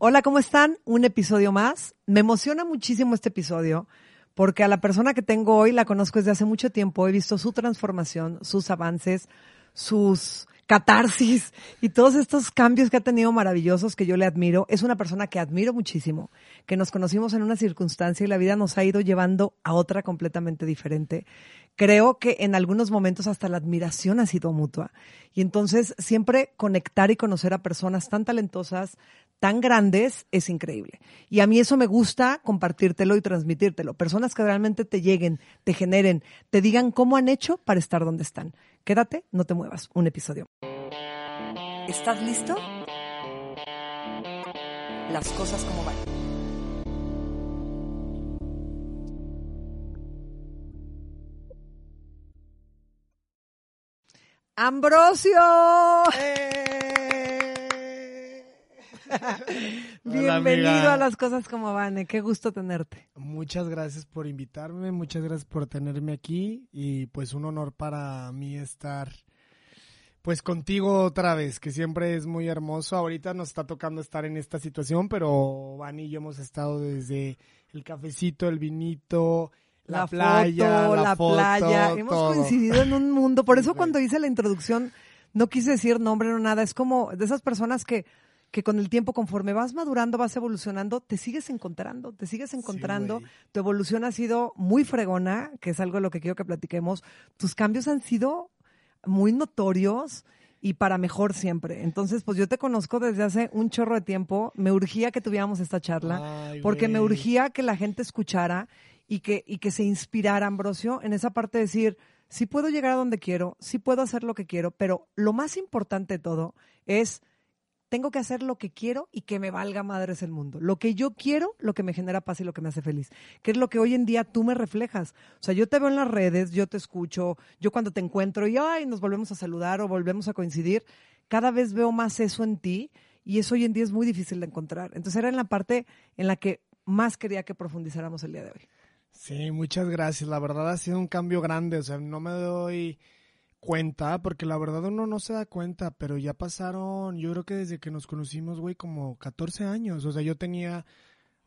Hola, ¿cómo están? Un episodio más. Me emociona muchísimo este episodio porque a la persona que tengo hoy la conozco desde hace mucho tiempo. He visto su transformación, sus avances, sus catarsis y todos estos cambios que ha tenido maravillosos que yo le admiro. Es una persona que admiro muchísimo, que nos conocimos en una circunstancia y la vida nos ha ido llevando a otra completamente diferente. Creo que en algunos momentos hasta la admiración ha sido mutua. Y entonces siempre conectar y conocer a personas tan talentosas, tan grandes, es increíble. Y a mí eso me gusta compartírtelo y transmitírtelo. Personas que realmente te lleguen, te generen, te digan cómo han hecho para estar donde están. Quédate, no te muevas. Un episodio. ¿Estás listo? Las cosas como van. Ambrosio. Bienvenido a las cosas como van. Qué gusto tenerte. Muchas gracias por invitarme, muchas gracias por tenerme aquí y pues un honor para mí estar pues contigo otra vez, que siempre es muy hermoso. Ahorita nos está tocando estar en esta situación, pero Van y yo hemos estado desde el cafecito, el vinito, la, playa, la, playa. Hemos coincidido en un mundo. Por eso cuando hice la introducción no quise decir nombre no nada. Es como de esas personas que que con el tiempo, conforme vas madurando, vas evolucionando, te sigues encontrando, te sigues encontrando. tu evolución ha sido muy fregona, que es algo de lo que quiero que platiquemos. Tus cambios han sido muy notorios y para mejor siempre. Entonces, pues yo te conozco desde hace un chorro de tiempo. Me urgía que tuviéramos esta charla, porque me urgía que la gente escuchara y que, y que se inspirara, Ambrosio, en esa parte de decir, sí puedo llegar a donde quiero, sí puedo hacer lo que quiero, pero lo más importante de todo es tengo que hacer lo que quiero y que me valga madres el mundo. Lo que yo quiero, lo que me genera paz y lo que me hace feliz. Que es lo que hoy en día tú me reflejas. O sea, yo te veo en las redes, yo te escucho, yo cuando te encuentro y ay, nos volvemos a saludar o volvemos a coincidir, cada vez veo más eso en ti y eso hoy en día es muy difícil de encontrar. Entonces era en la parte en la que más quería que profundizáramos el día de hoy. Sí, muchas gracias. La verdad ha sido un cambio grande. O sea, no me doy cuenta, porque la verdad uno no se da cuenta, pero ya pasaron, yo creo que desde que nos conocimos, güey, como 14 años. O sea, yo tenía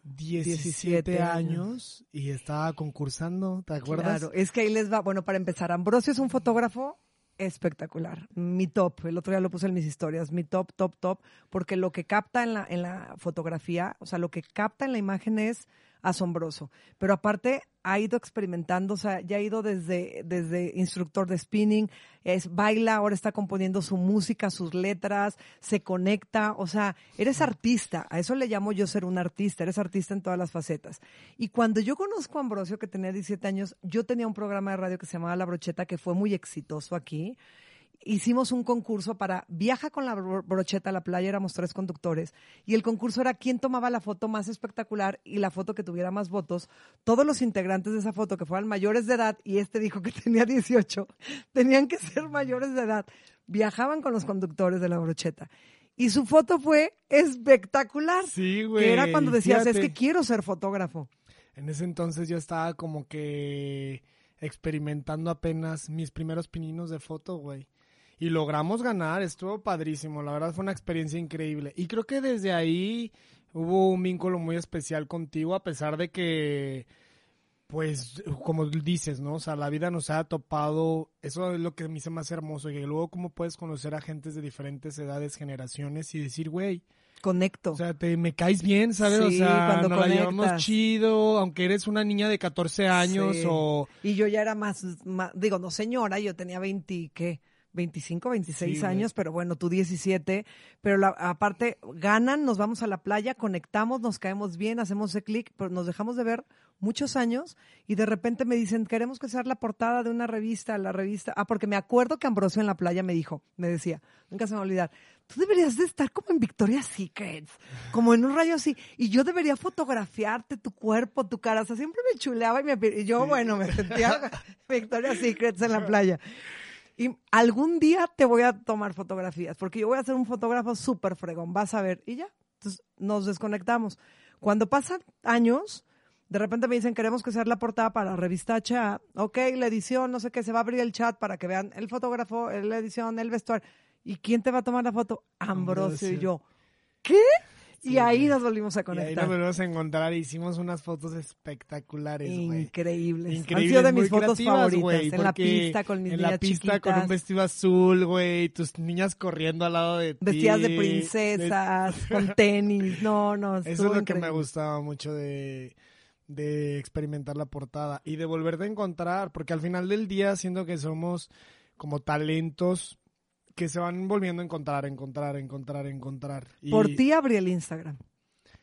17, años. y estaba concursando, ¿te acuerdas? Claro, es que ahí les va, bueno, para empezar, Ambrosio es un fotógrafo espectacular. Mi top, el otro día lo puse en mis historias, mi top, top, top, porque lo que capta en la, en la fotografía, o sea, lo que capta en la imagen es asombroso. Pero aparte ha ido experimentando, o sea, ya ha ido desde, desde instructor de spinning, es, baila, ahora está componiendo su música, sus letras, se conecta, o sea, eres artista, a eso le llamo yo ser un artista, eres artista en todas las facetas. Y cuando yo conozco a Ambrosio, que tenía 17 años, yo tenía un programa de radio que se llamaba La Brocheta, que fue muy exitoso aquí hicimos un concurso para viaja con la brocheta a la playa, éramos tres conductores, y el concurso era quién tomaba la foto más espectacular y la foto que tuviera más votos. Todos los integrantes de esa foto que fueran mayores de edad, y este dijo que tenía 18, tenían que ser mayores de edad, viajaban con los conductores de la brocheta. Y su foto fue espectacular. Sí, güey. Que era cuando decías, es que quiero ser fotógrafo. En ese entonces yo estaba como que experimentando apenas mis primeros pininos de foto, güey y logramos ganar, estuvo padrísimo, la verdad fue una experiencia increíble. Y creo que desde ahí hubo un vínculo muy especial contigo, a pesar de que, pues, como dices, ¿no? O sea, la vida nos ha topado, eso es lo que a mí se me hace hermoso, y luego cómo puedes conocer a gentes de diferentes edades, generaciones y decir, güey, conecto. O sea, te, me caes bien, ¿sabes? o sea, cuando nos la llevamos chido, aunque eres una niña de 14 años o... Y yo ya era más, más, digo, no señora, yo tenía 20, ¿qué? 25, 26 años, pero bueno, tú 17, pero la, aparte ganan, nos vamos a la playa, conectamos, nos caemos bien, hacemos ese clic, pero nos dejamos de ver muchos años y de repente me dicen, queremos que sea la portada de una revista, la revista, ah, porque me acuerdo que Ambrosio en la playa me dijo, me decía, nunca se me va a olvidar, tú deberías de estar como en Victoria's Secrets, como en un rayo así, y yo debería fotografiarte tu cuerpo, tu cara, o sea, siempre me chuleaba y, me, y yo, bueno, me sentía Victoria's Secrets en la playa. Y algún día te voy a tomar fotografías, porque yo voy a ser un fotógrafo súper fregón, vas a ver, y ya. Entonces nos desconectamos. Cuando pasan años, de repente me dicen, queremos que sea la portada para la revista HA. Ok, la edición, no sé qué, se va a abrir el chat para que vean el fotógrafo, la edición, el vestuario. ¿Y quién te va a tomar la foto? Ambrosio, y yo. ¿Qué? Y ahí nos volvimos a conectar. Y ahí nos volvimos a encontrar. Hicimos unas fotos espectaculares, güey. Increíbles. Increíbles. Han sido de mis fotos favoritas. en la pista con mis En la pista con un vestido azul, güey. Tus niñas corriendo al lado de ti. Vestidas de princesas, con tenis. No, no. Eso es lo que me gustaba mucho de de experimentar la portada y de volverte a encontrar, porque al final del día siento que somos como talentos que se van volviendo a encontrar, encontrar, encontrar, encontrar. Por ti abrí el Instagram.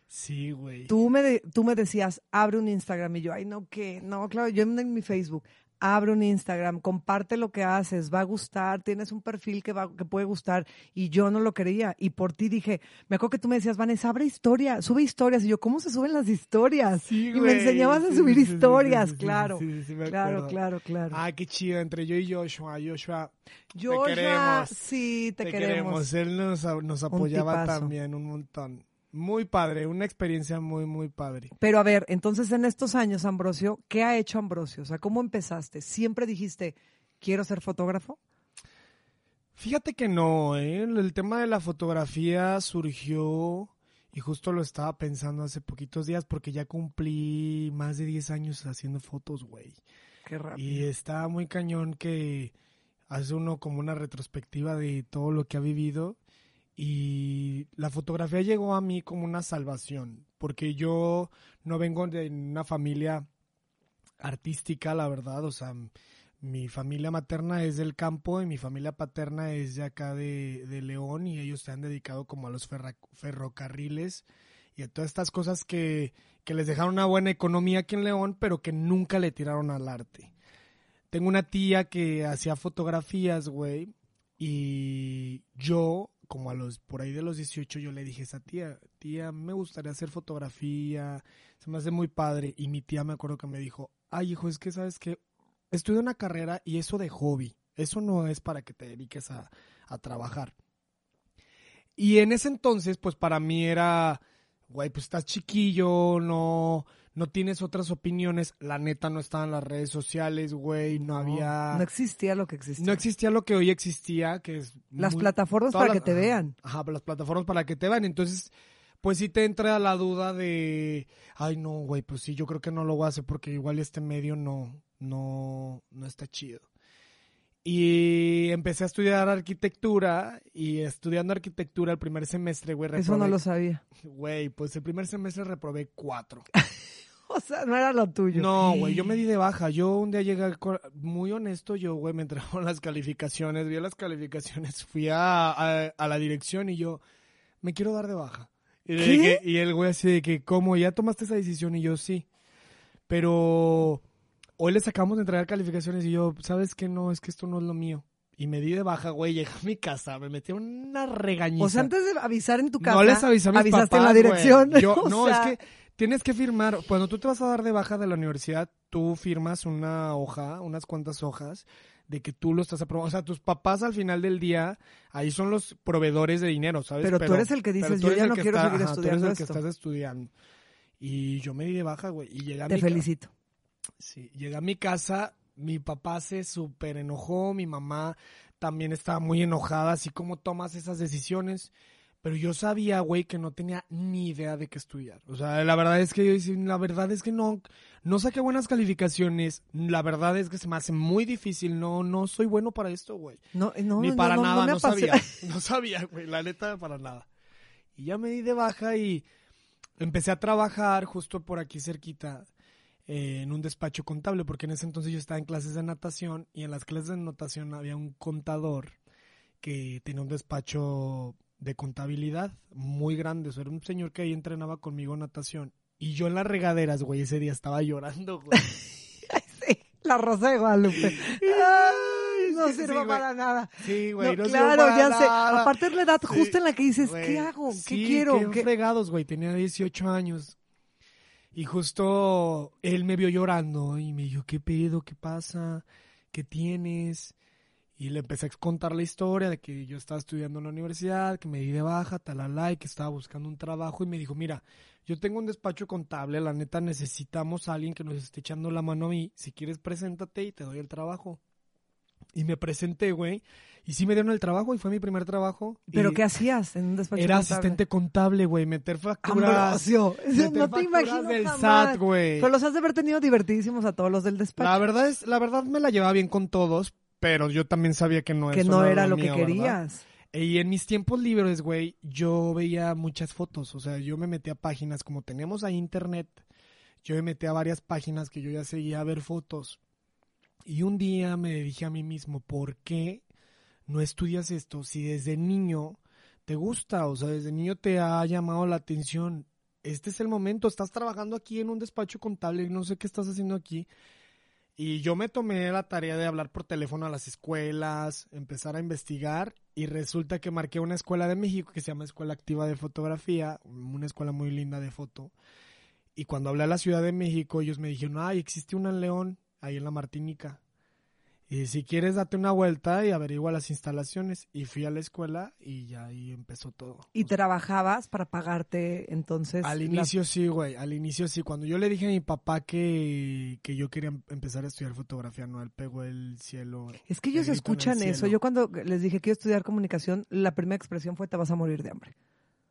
Sí, güey. Tú me, tú me decías, abre un Instagram y yo, ay, no, ¿qué? No, claro, yo en mi Facebook, abre un Instagram, comparte lo que haces, va a gustar, tienes un perfil que, va, que puede gustar y yo no lo quería y por ti dije, me acuerdo que tú me decías, Vanessa, abre historia, sube historias y yo, ¿cómo se suben las historias? y me enseñabas a subir historias, claro, claro, claro, claro. Ah, qué chido, entre yo y Joshua, Joshua, Joshua, te queremos, sí, te, queremos. Él nos, nos apoyaba también un montón. Muy padre, una experiencia muy, muy padre. Pero a ver, entonces en estos años, Ambrosio, ¿qué ha hecho Ambrosio? O sea, ¿cómo empezaste? ¿Siempre dijiste, quiero ser fotógrafo? Fíjate que no, ¿eh? el tema de la fotografía surgió y justo lo estaba pensando hace poquitos días porque ya cumplí más de 10 años haciendo fotos, güey. Qué rápido. Y está muy cañón que hace uno como una retrospectiva de todo lo que ha vivido y la fotografía llegó a mí como una salvación, porque yo no vengo de una familia artística, la verdad, o sea, mi familia materna es del campo y mi familia paterna es de acá de, León y ellos se han dedicado como a los ferrocarriles y a todas estas cosas que, que les dejaron una buena economía aquí en León, pero que nunca le tiraron al arte. Tengo una tía que hacía fotografías, güey, y yo como a los, por ahí de los 18, yo le dije a esa tía, tía, me gustaría hacer fotografía, se me hace muy padre. Y mi tía me acuerdo que me dijo, ay hijo, es que sabes que estudio una carrera y eso de hobby, eso no es para que te dediques a, a trabajar. Y en ese entonces, pues para mí era, güey, pues estás chiquillo, no, no tienes otras opiniones, la neta no estaban las redes sociales, güey, no, había... No existía lo que existía. No existía lo que hoy existía, que es... Las plataformas para que te vean. Ajá, las plataformas para que te vean. Entonces, pues sí te entra la duda de, ay no, güey, pues sí, yo creo que no lo voy a hacer porque igual este medio no, no, no está chido. Y empecé a estudiar arquitectura y estudiando arquitectura el primer semestre, güey, reprobé. Eso no lo sabía. Güey, pues el primer semestre reprobé cuatro. o sea, no era lo tuyo. No, güey, yo me di de baja. Yo un día llegué, muy honesto, yo, güey, me entraron las calificaciones, vi las calificaciones, fui a, a, la dirección y yo, me quiero dar de baja. Y, y el güey así de que, ¿cómo? ¿Ya tomaste esa decisión? Y yo, sí. Pero hoy les acabamos de entregar calificaciones y yo, ¿sabes qué? No, es que esto no es lo mío. Y me di de baja, güey, llegué a mi casa, me metí una regañiza. O sea, antes de avisar en tu casa. No les avisé a mis avisaste en la dirección. no, es que tienes que firmar, cuando tú te vas a dar de baja de la universidad, tú firmas una hoja, unas cuantas hojas, de que tú lo estás aprobando. O sea, tus papás al final del día, ahí son los proveedores de dinero, ¿sabes? Pero, tú eres el que dices, yo ya no quiero seguir estudiando Tú eres el que estás estudiando. Y yo me di de baja, güey. Y llega Te felicito. Sí, llegué a mi casa, mi papá se súper enojó, mi mamá también estaba muy enojada, así como tomas esas decisiones. Pero yo sabía, güey, que no tenía ni idea de qué estudiar. O sea, la verdad es que yo la verdad es que no, no saqué buenas calificaciones. La verdad es que se me hace muy difícil. No, no soy bueno para esto, güey. No, no, Ni para nada, no, sabía. No sabía, güey, la neta, para nada. Y ya me di de baja y empecé a trabajar justo por aquí cerquita eh, en un despacho contable, porque en ese entonces yo estaba en clases de natación y en las clases de natación había un contador que tenía un despacho de contabilidad muy grande. O era un señor que ahí entrenaba conmigo natación. Y yo en las regaderas, güey, ese día estaba llorando, güey. sí, la rosa de Guadalupe. No Sí, güey. para nada. Sí, güey, No, no claro, para ya sé. nada. Aparte es la edad Sí, justa en la que dices. ¿qué hago? ¿Qué Sí, quiero? Qué ¿Qué- fregados, güey. Tenía 18 años. Y justo él me vio llorando y me dijo, ¿qué pedo? ¿Qué pasa? ¿Qué tienes? Y le empecé a contar la historia de que yo estaba estudiando en la universidad, que me di de baja, talala, y que estaba buscando un trabajo. Y me dijo, mira, yo tengo un despacho contable, la neta necesitamos a alguien que nos esté echando la mano a mí. Si quieres, preséntate y te doy el trabajo. Y me presenté, güey. Y sí me dieron el trabajo y fue mi primer trabajo. ¿Pero qué hacías en un despacho Era contable? asistente contable, güey. Meter facturas. Ambrosio, meter no te imagino del jamás. SAT, güey. Pero los has de haber tenido divertidísimos a todos los del despacho. La verdad es, la verdad me la llevaba bien con todos, pero yo también sabía que no que no era lo que ¿verdad? querías. Y en mis tiempos libres, güey, yo veía muchas fotos. O sea, yo me metía a páginas, como tenemos ahí internet, yo me metía a varias páginas que yo ya seguía a ver fotos. Y un día me dije a mí mismo, ¿por qué no estudias esto si desde niño te gusta? O sea, desde niño te ha llamado la atención. Este es el momento, estás trabajando aquí en un despacho contable, no sé qué estás haciendo aquí. Y yo me tomé la tarea de hablar por teléfono a las escuelas, empezar a investigar y resulta que marqué una escuela de México que se llama Escuela Activa de Fotografía, una escuela muy linda de foto. Y cuando hablé a la Ciudad de México, ellos me dijeron, ay, existe una en León, ahí en la Martinica. Y si quieres, date una vuelta y averigua las instalaciones. Y fui a la escuela y ya ahí empezó todo. Y O sea, trabajabas para pagarte entonces. al la- inicio sí, güey, al inicio sí. Cuando yo le dije a mi papá que, que yo quería em- empezar a estudiar fotografía, no, él pegó el cielo. Es que ellos el escuchan eso. Yo cuando les dije quiero estudiar comunicación, la primera expresión fue te vas a morir de hambre.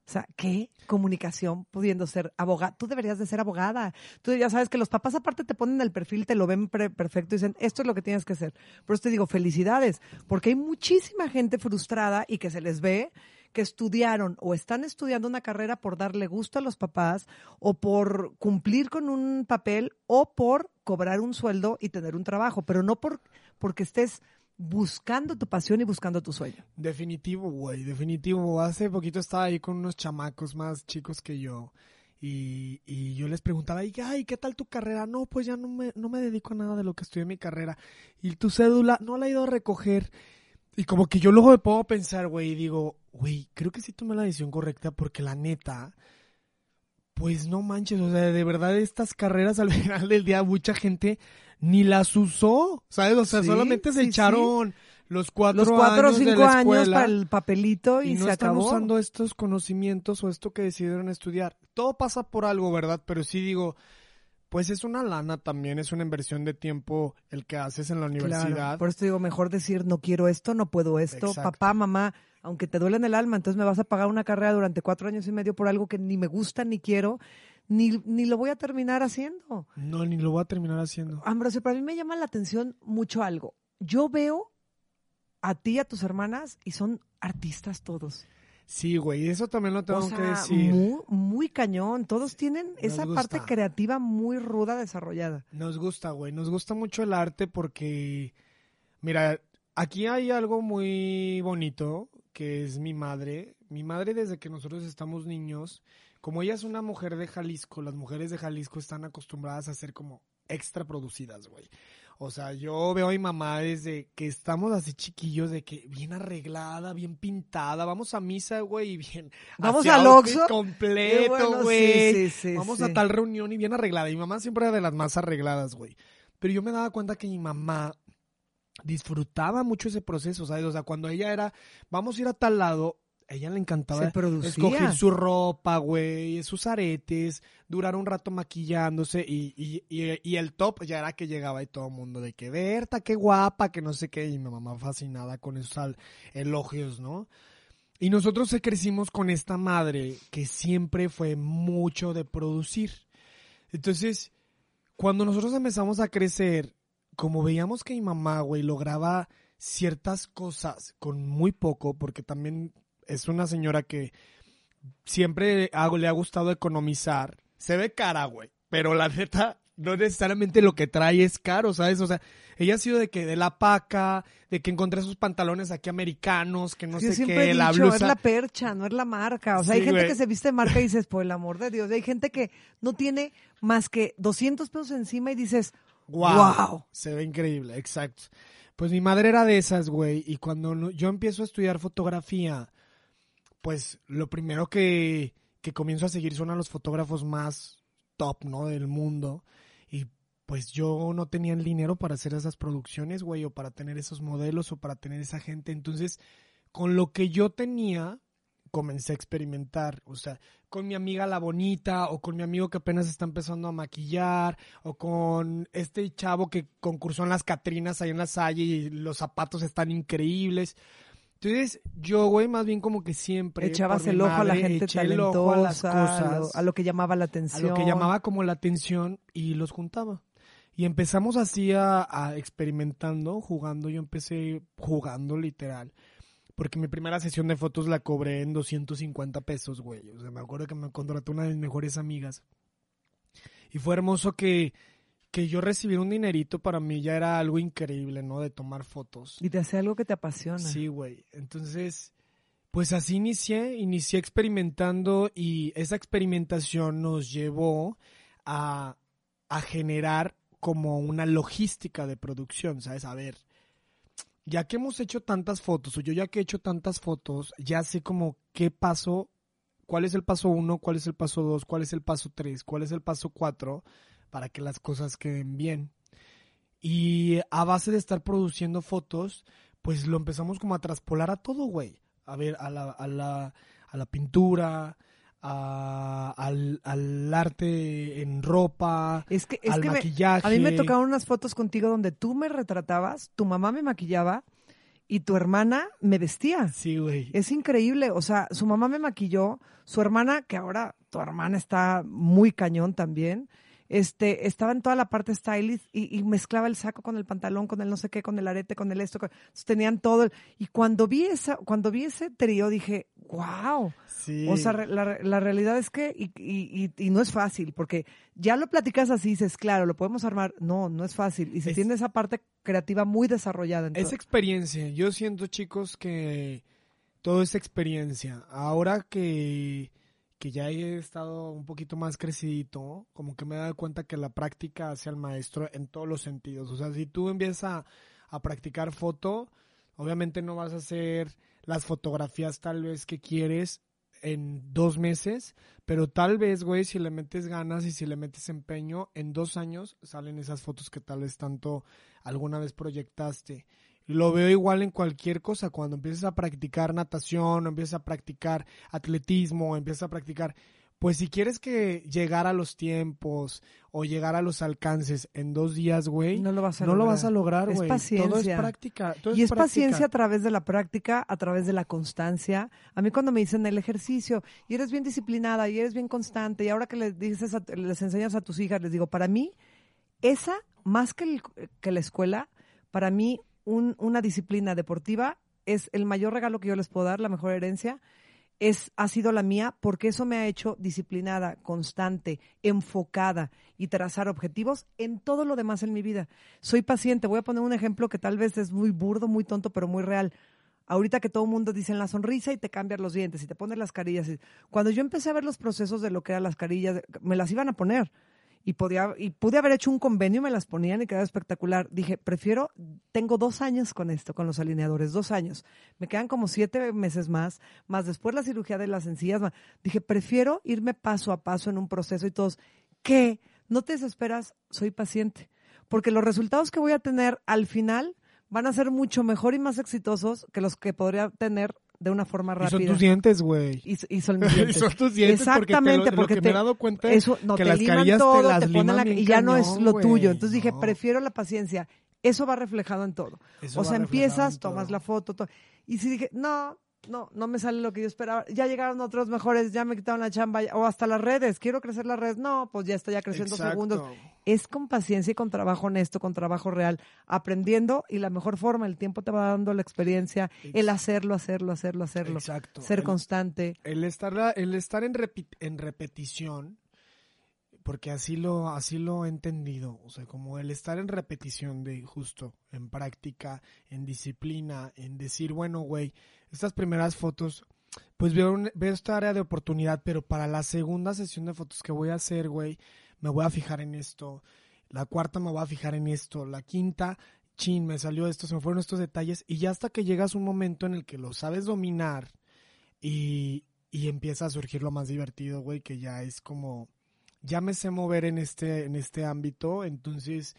O sea, ¿qué? Comunicación pudiendo ser abogada. Tú deberías de ser abogada. Tú ya sabes que los papás aparte te ponen el perfil, te lo ven perfecto y dicen, esto es lo que tienes que hacer. Por eso te digo, felicidades, porque hay muchísima gente frustrada y que se les ve que estudiaron o están estudiando una carrera por darle gusto a los papás o por cumplir con un papel o por cobrar un sueldo y tener un trabajo, pero no por porque estés buscando tu pasión y buscando tu sueño. Definitivo, güey, definitivo. Hace poquito estaba ahí con unos chamacos más chicos que yo. Y, y yo les preguntaba, y, ay, ¿qué tal tu carrera? No, pues ya no me, no me dedico a nada de lo que estudié en mi carrera. Y tu cédula, no la he ido a recoger. Y como que yo luego me a pensar, güey, y digo, güey, creo que sí tomé la decisión correcta porque la neta, pues no manches, o sea, de verdad estas carreras al final del día mucha gente ni las usó, ¿sabes? O sea, Sí, solamente se sí, sí. echaron los cuatro, Los cuatro o años de cinco la años para el papelito y, y no se están acabó. usando estos conocimientos o esto que decidieron estudiar. Todo pasa por algo, ¿verdad? Pero sí digo, pues es una lana también, es una inversión de tiempo el que haces en la universidad. Claro, por eso digo, mejor decir no quiero esto, no puedo esto, Exacto. papá, mamá, aunque te duele en el alma, entonces me vas a pagar una carrera durante cuatro años y medio por algo que ni me gusta, ni quiero, ni, ni lo voy a terminar haciendo. No, ni lo voy a terminar haciendo. Ambrosio, pero a mí me llama la atención mucho algo. Yo veo a ti y a tus hermanas y son artistas todos. Sí, güey, eso también lo tengo o sea, que decir. Muy, muy cañón. Todos tienen Nos esa gusta. parte creativa muy ruda desarrollada. Nos gusta, güey, nos gusta mucho el arte porque, mira, aquí hay algo muy bonito que es mi madre. Mi madre desde que nosotros estamos niños, como ella es una mujer de Jalisco, las mujeres de Jalisco están acostumbradas a ser como extra producidas, güey. O sea, yo veo a mi mamá desde que estamos así chiquillos, de que bien arreglada, bien pintada, vamos a misa, güey, y bien. Vamos al Oxxo. Completo, bueno, güey. sí, sí, sí, Vamos a tal reunión y bien arreglada. Y mi mamá siempre era de las más arregladas, güey. Pero yo me daba cuenta que mi mamá disfrutaba mucho ese proceso, ¿sabes? O sea, cuando ella era, vamos a ir a tal lado, a ella le encantaba escoger su ropa, güey, sus aretes, durar un rato maquillándose y, y, y, y el top ya era que llegaba y todo el mundo de que Berta, qué guapa, que no sé qué, y mi mamá fascinada con esos elogios, ¿no? Y nosotros se crecimos con esta madre que siempre fue mucho de producir. Entonces, cuando nosotros empezamos a crecer, como veíamos que mi mamá, güey, lograba ciertas cosas con muy poco, porque también es una señora que siempre ha- le ha gustado economizar. Se ve cara, güey, pero la neta, no necesariamente lo que trae es caro, ¿sabes? O sea, ella ha sido de que de la paca, de que encontré sus pantalones aquí americanos, que no Yo sé siempre qué, he la dicho, blusa. es la percha, no es la marca. O sea, hay gente güey. que se viste de marca y dices, por el amor de Dios. Y hay gente que no tiene más que 200 pesos encima y dices, Wow. Wow. Se ve increíble, exacto. Pues mi madre era de esas, güey. Y cuando yo empiezo a estudiar fotografía, pues lo primero que, que comienzo a seguir son a los fotógrafos más top, ¿no? Del mundo. Y pues yo no tenía el dinero para hacer esas producciones, güey, o para tener esos modelos, o para tener esa gente. Entonces, con lo que yo tenía, comencé a experimentar. O sea, con mi amiga la bonita, o con mi amigo que apenas está empezando a maquillar, o con este chavo que concursó en las Catrinas ahí en la Salle y los zapatos están increíbles. Entonces, yo, güey, más bien como que siempre. Echabas el ojo a la gente a las talentosa, a lo, cosas a lo que llamaba la a atención. lo que llamaba como la atención y los juntaba. Y empezamos así a, a experimentando, jugando. Yo empecé jugando literal. Porque mi primera sesión de fotos la cobré en 250 pesos, güey. O sea, me acuerdo que me contrató una de mis mejores amigas. Y fue hermoso que, que yo recibiera un dinerito para mí ya era algo increíble, ¿no? De tomar fotos. Y te hace algo que te apasiona. Sí, güey. Entonces, pues así inicié, inicié experimentando y esa experimentación nos llevó a, a generar como una logística de producción, ¿sabes? A ver, ya que hemos hecho tantas fotos, o yo ya que he hecho tantas fotos, ya sé como qué paso, cuál es el paso uno, cuál es el paso dos, cuál es el paso tres, cuál es el paso cuatro, para que las cosas queden bien. Y a base de estar produciendo fotos, pues lo empezamos como a traspolar a todo, güey. A ver, a la, a la, a la pintura, a- al, al arte en ropa, Es que, es al que me- maquillaje. a mí me tocaron unas fotos contigo donde tú me retratabas, tu mamá me maquillaba y tu hermana me vestía. Sí, güey. Es increíble, o sea, su mamá me maquilló, su hermana, que ahora tu hermana está muy cañón también, este, estaba en toda la parte stylist y, y mezclaba el saco con el pantalón, con el no sé qué, con el arete, con el esto, con- entonces tenían todo. el- y cuando vi esa, cuando vi ese trío dije, wow. Sí. O sea, la, la realidad es que, y, y, y, no es fácil, porque ya lo platicas así, dices, claro, lo podemos armar. No, no es fácil. Y se Es- tiene esa parte creativa muy desarrollada. En Es experiencia. Yo siento, chicos, que todo es experiencia. Ahora que, que ya he estado un poquito más crecidito, como que me he dado cuenta que la práctica hace al maestro en todos los sentidos. O sea, si tú empiezas a, a practicar foto, obviamente no vas a hacer las fotografías tal vez que quieres en dos meses, pero tal vez, güey, si le metes ganas y si le metes empeño, en dos años salen esas fotos que tal vez tanto alguna vez proyectaste. Lo veo igual en cualquier cosa, cuando empiezas a practicar natación, o empiezas a practicar atletismo, o empiezas a practicar, pues si quieres que llegar a los tiempos o llegar a los alcances en dos días, güey, No lo vas a no lo lograr. vas a lograr, Es güey. Todo es paciencia. práctica. todo Y es práctica. paciencia a través de la práctica, a través de la constancia. A mí cuando me dicen el ejercicio, y eres bien disciplinada, y eres bien constante, y ahora que les dices, a- les enseñas a tus hijas, les digo, para mí, esa, más que, el- que la escuela, para mí, un- una disciplina deportiva es el mayor regalo que yo les puedo dar, la mejor herencia, es, ha sido la mía, porque eso me ha hecho disciplinada, constante, enfocada y trazar objetivos en todo lo demás en mi vida. Soy paciente. Voy a poner un ejemplo que tal vez es muy burdo, muy tonto, pero muy real. Ahorita que todo el mundo dice la sonrisa y te cambias los dientes y te pones las carillas. Cuando yo empecé a ver los procesos de lo que eran las carillas, me las iban a poner. Y, podía, y pude haber hecho un convenio, me las ponían y quedaba espectacular. Dije, prefiero, tengo dos años con esto, con los alineadores, dos años. Me quedan como siete meses más, más después la cirugía de las encías. Dije, prefiero irme paso a paso en un proceso y todos, ¿qué? No te desesperas, soy paciente. Porque los resultados que voy a tener al final van a ser mucho mejor y más exitosos que los que podría tener de una forma Y son rápida. tus dientes, güey. Y, y son mis dientes. Y son tus dientes porque te lo- Exactamente, lo porque que te, me he dado cuenta es eso, no, que te las carillas te todo, las te ponen la- y ya no es lo tuyo. Entonces dije, No. prefiero la paciencia. Eso va reflejado en todo. Eso o sea, empiezas, todo. tomas la foto, to- y si dije, no, no, no me sale lo que yo esperaba. Ya llegaron otros mejores, ya me quitaron la chamba, o hasta las redes. Quiero crecer las redes. No, pues ya está, ya creció en dos Exacto. segundos. Es con paciencia y con trabajo honesto, con trabajo real, aprendiendo y la mejor forma, el tiempo te va dando la experiencia, el hacerlo, hacerlo, hacerlo, hacerlo. Exacto. Ser El- constante. El estar, la- el estar en, repi- en repetición, porque así lo, así lo he entendido, o sea, como el estar en repetición de justo, en práctica, en disciplina, en decir, bueno, güey, estas primeras fotos, pues veo, veo esta área de oportunidad, pero para la segunda sesión de fotos que voy a hacer, güey, me voy a fijar en esto, la cuarta me voy a fijar en esto, la quinta, chin, me salió esto, se me fueron estos detalles, y ya hasta que llegas un momento en el que lo sabes dominar y, y empieza a surgir lo más divertido, güey, que ya es como, ya me sé mover en este, en este ámbito, entonces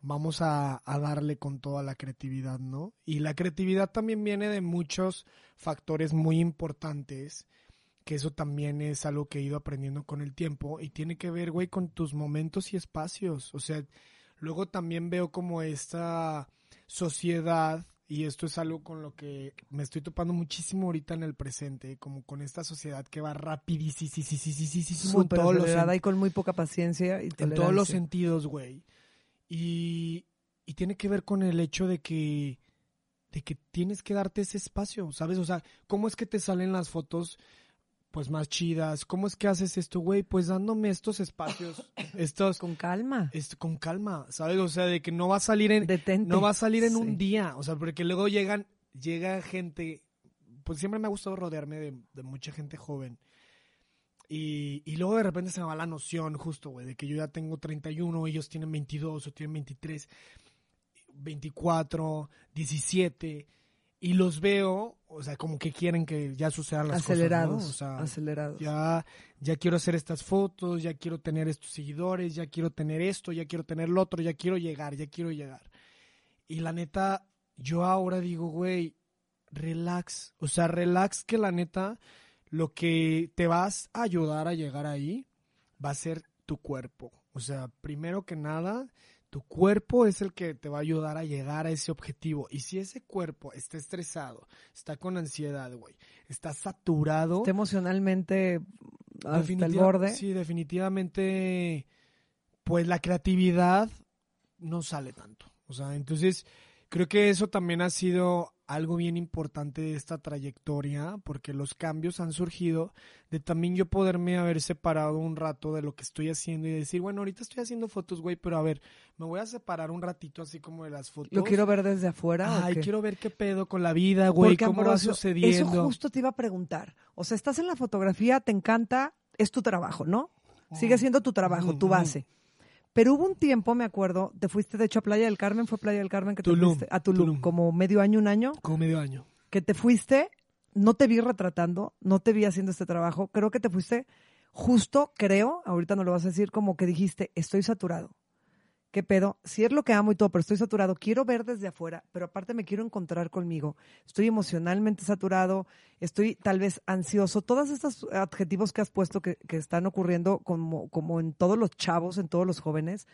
vamos a, a, darle con toda la creatividad, ¿no? Y la creatividad también viene de muchos factores muy importantes, que eso también es algo que he ido aprendiendo con el tiempo y tiene que ver, güey, con tus momentos y espacios. O sea, luego también veo como esta sociedad y esto es algo con lo que me estoy topando muchísimo ahorita en el presente, como con esta sociedad que va rapidísimo en todos los y con muy poca paciencia y en todos los sentidos, güey. Y, y tiene que ver con el hecho de que de que tienes que darte ese espacio, ¿sabes? O sea, ¿cómo es que te salen las fotos pues más chidas. ¿Cómo es que haces esto, güey? Pues dándome estos espacios, estos con calma. con calma, ¿sabes? O sea, de que no va a salir en no va a salir en un día, o sea, porque luego llegan llega gente, pues siempre me ha gustado rodearme de, mucha gente joven. Y, y, luego de repente se me va la noción, justo, güey, de que yo ya tengo 31, ellos tienen 22 o tienen 23, 24, 17 y los veo, o sea, como que quieren que ya sucedan las acelerados, cosas, ¿no? acelerados. Ya, ya quiero hacer estas fotos, ya quiero tener estos seguidores, ya quiero tener esto, ya quiero tener lo otro, ya quiero llegar, ya quiero llegar. Y la neta, yo ahora digo, güey, relax, o sea, relax que la neta, lo que te vas a ayudar a llegar ahí va a ser tu cuerpo. O sea, primero que nada, tu cuerpo es el que te va a ayudar a llegar a ese objetivo. Y si ese cuerpo está estresado, está con ansiedad, güey, está saturado. Está emocionalmente hasta el borde. Sí, definitivamente, pues la creatividad no sale tanto. O sea, entonces creo que eso también ha sido algo bien importante de esta trayectoria, porque los cambios han surgido de también yo poderme haber separado un rato de lo que estoy haciendo y decir, bueno, ahorita estoy haciendo fotos, güey, pero a ver, me voy a separar un ratito así como de las fotos. Lo quiero ver desde afuera. Ay, quiero ver qué pedo con la vida, güey, cómo va sucediendo. Eso justo te iba a preguntar. O sea, estás en la fotografía, te encanta, es tu trabajo, ¿no? Sigue siendo tu trabajo, tu base. Pero hubo un tiempo, me acuerdo, te fuiste de hecho a Playa del Carmen, fue Playa del Carmen que te fuiste a Tulum, como medio año, un año. Como medio año. Que te fuiste, no te vi retratando, no te vi haciendo este trabajo, creo que te fuiste justo, creo, ahorita no lo vas a decir, como que dijiste, estoy saturado. ¿Qué pedo? Si es lo que amo y todo, pero estoy saturado, quiero ver desde afuera, pero aparte me quiero encontrar conmigo. Estoy emocionalmente saturado, estoy tal vez ansioso. Todos estos adjetivos que has puesto que, que están ocurriendo como, como en todos los chavos, en todos los jóvenes,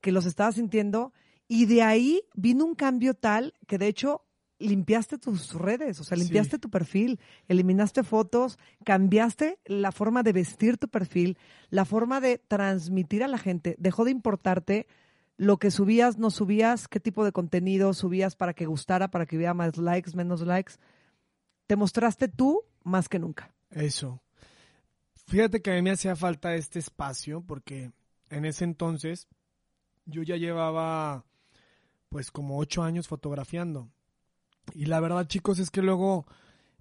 que los estaba sintiendo. Y de ahí vino un cambio tal que de hecho limpiaste tus redes, o sea, limpiaste tu perfil, eliminaste fotos, cambiaste la forma de vestir tu perfil, la forma de transmitir a la gente, dejó de importarte lo que subías, no subías, qué tipo de contenido subías para que gustara, para que hubiera más likes, menos likes. Te mostraste tú más que nunca. Eso. Fíjate que a mí me hacía falta este espacio porque en ese entonces yo ya llevaba pues como ocho años fotografiando. Y la verdad, chicos, es que luego